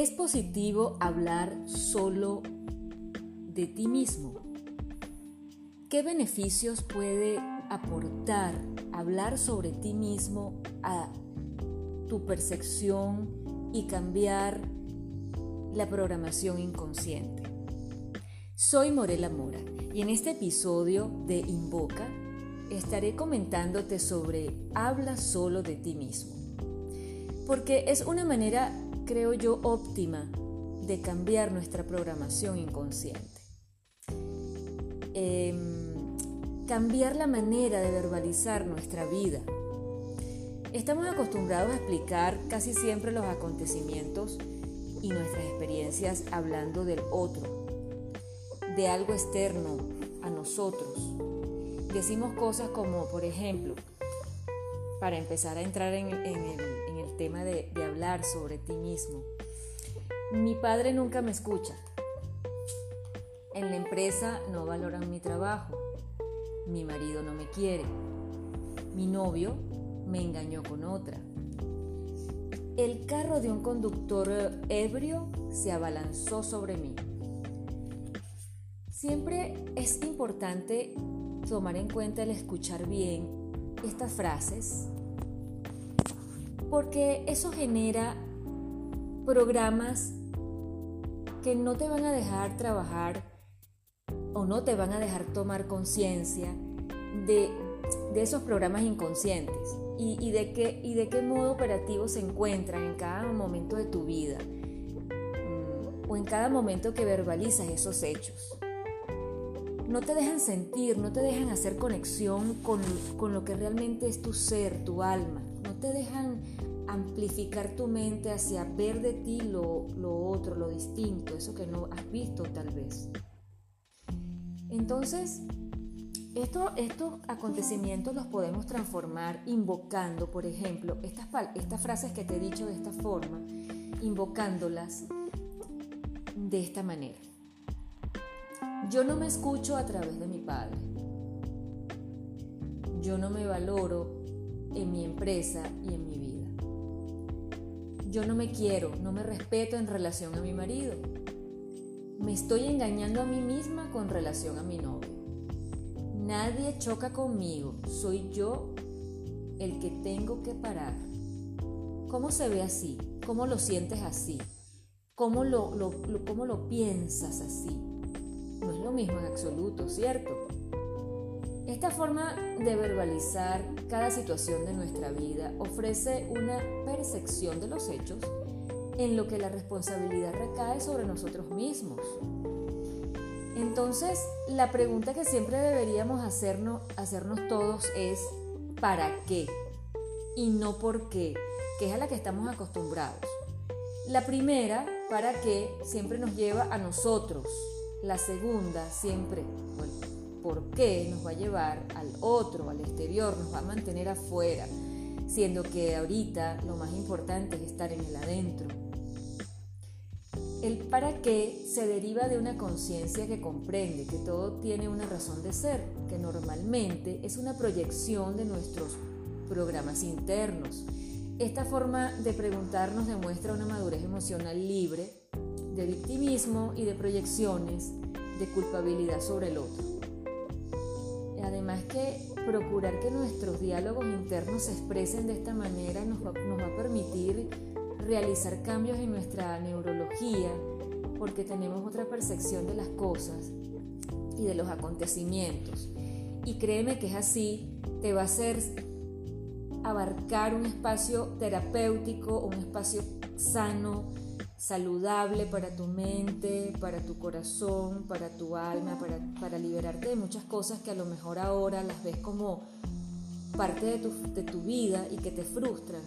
¿Es positivo hablar solo de ti mismo? ¿Qué beneficios puede aportar hablar sobre ti mismo a tu percepción y cambiar la programación inconsciente? Soy Morela Mora y en este episodio de Invoca estaré comentándote sobre habla solo de ti mismo. Porque es una manera creo yo, óptima de cambiar nuestra programación inconsciente. Em, cambiar la manera de verbalizar nuestra vida. Estamos acostumbrados a explicar casi siempre los acontecimientos y nuestras experiencias hablando del otro, de algo externo a nosotros. Decimos cosas como, por ejemplo, para empezar a entrar en, el, tema de, de hablar sobre ti mismo. Mi padre nunca me escucha. En la empresa no valoran mi trabajo. Mi marido no me quiere. Mi novio me engañó con otra. El carro de un conductor ebrio se abalanzó sobre mí. Siempre es importante tomar en cuenta el escuchar bien estas frases porque eso genera programas que no te van a dejar trabajar o no te van a dejar tomar conciencia de, esos programas inconscientes y, de qué, y de qué modo operativo se encuentran en cada momento de tu vida mm, o en cada momento que verbalizas esos hechos. No te dejan sentir, no te dejan hacer conexión con, con lo que realmente es tu ser, tu alma. No te dejan amplificar tu mente hacia ver de ti lo, otro, lo distinto, eso que no has visto tal vez. Entonces, estos acontecimientos los podemos transformar invocando, por ejemplo, estas, estas frases que te he dicho de esta forma, invocándolas de esta manera. Yo no me escucho a través de mi padre. Yo no me valoro en mi empresa y en mi vida. Yo no me quiero, no me respeto en relación a mi marido. Me estoy engañando a mí misma con relación a mi novio. Nadie choca conmigo, soy yo el que tengo que parar. ¿Cómo se ve así? ¿Cómo lo sientes así? ¿Cómo lo, cómo lo piensas así? No es lo mismo en absoluto, ¿cierto? Esta forma de verbalizar cada situación de nuestra vida ofrece una percepción de los hechos en lo que la responsabilidad recae sobre nosotros mismos. Entonces, la pregunta que siempre deberíamos hacernos, hacernos todos es ¿para qué? Y no por qué, que es a la que estamos acostumbrados. La primera, ¿para qué? Siempre nos lleva a nosotros. La segunda, siempre, por qué nos va a llevar al otro, al exterior, nos va a mantener afuera, siendo que ahorita lo más importante es estar en el adentro. El para qué se deriva de una conciencia que comprende que todo tiene una razón de ser, que normalmente es una proyección de nuestros programas internos. Esta forma de preguntarnos demuestra una madurez emocional libre de victimismo y de proyecciones de culpabilidad sobre el otro. Además que procurar que nuestros diálogos internos se expresen de esta manera nos va, nos va a permitir realizar cambios en nuestra neurología porque tenemos otra percepción de las cosas y de los acontecimientos. Y créeme que es así, te va a hacer abarcar un espacio terapéutico, un espacio sano, saludable para tu mente, para tu corazón, para tu alma, para, liberarte de muchas cosas que a lo mejor ahora las ves como parte de tu, de tu vida y que te frustran.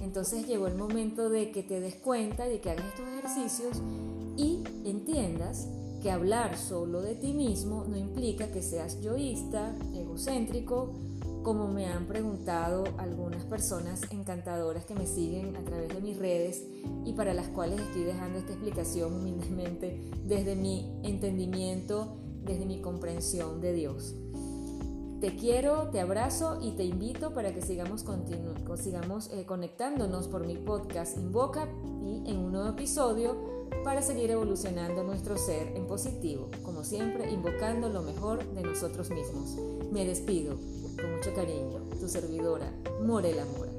Entonces llegó el momento de que te des cuenta de que hagas estos ejercicios y entiendas que hablar solo de ti mismo no implica que seas yoísta, egocéntrico, como me han preguntado algunas personas encantadoras que me siguen a través de mis redes y para las cuales estoy dejando esta explicación humildemente desde mi entendimiento, desde mi comprensión de Dios. Te quiero, te abrazo y te invito para que sigamos, sigamos eh, conectándonos por mi podcast Invoca y en un nuevo episodio para seguir evolucionando nuestro ser en positivo, como siempre, invocando lo mejor de nosotros mismos. Me despido con mucho cariño, tu servidora Morela Mora.